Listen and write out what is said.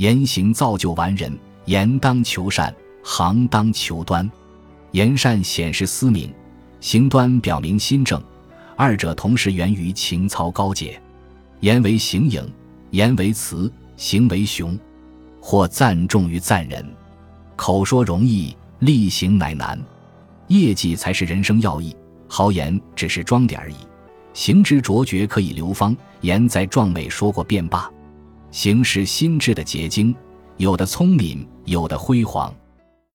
言行造就完人，言当求善，行当求端。言善显示思明，行端表明心正，二者同时源于情操高洁。言为形影，言为词，行为雄。或赞重于赞人，口说容易，力行乃难。业绩才是人生要义，豪言只是装点而已。行之卓绝可以流芳，言在壮美说过便罢。行是心智的结晶，有的聪明，有的辉煌。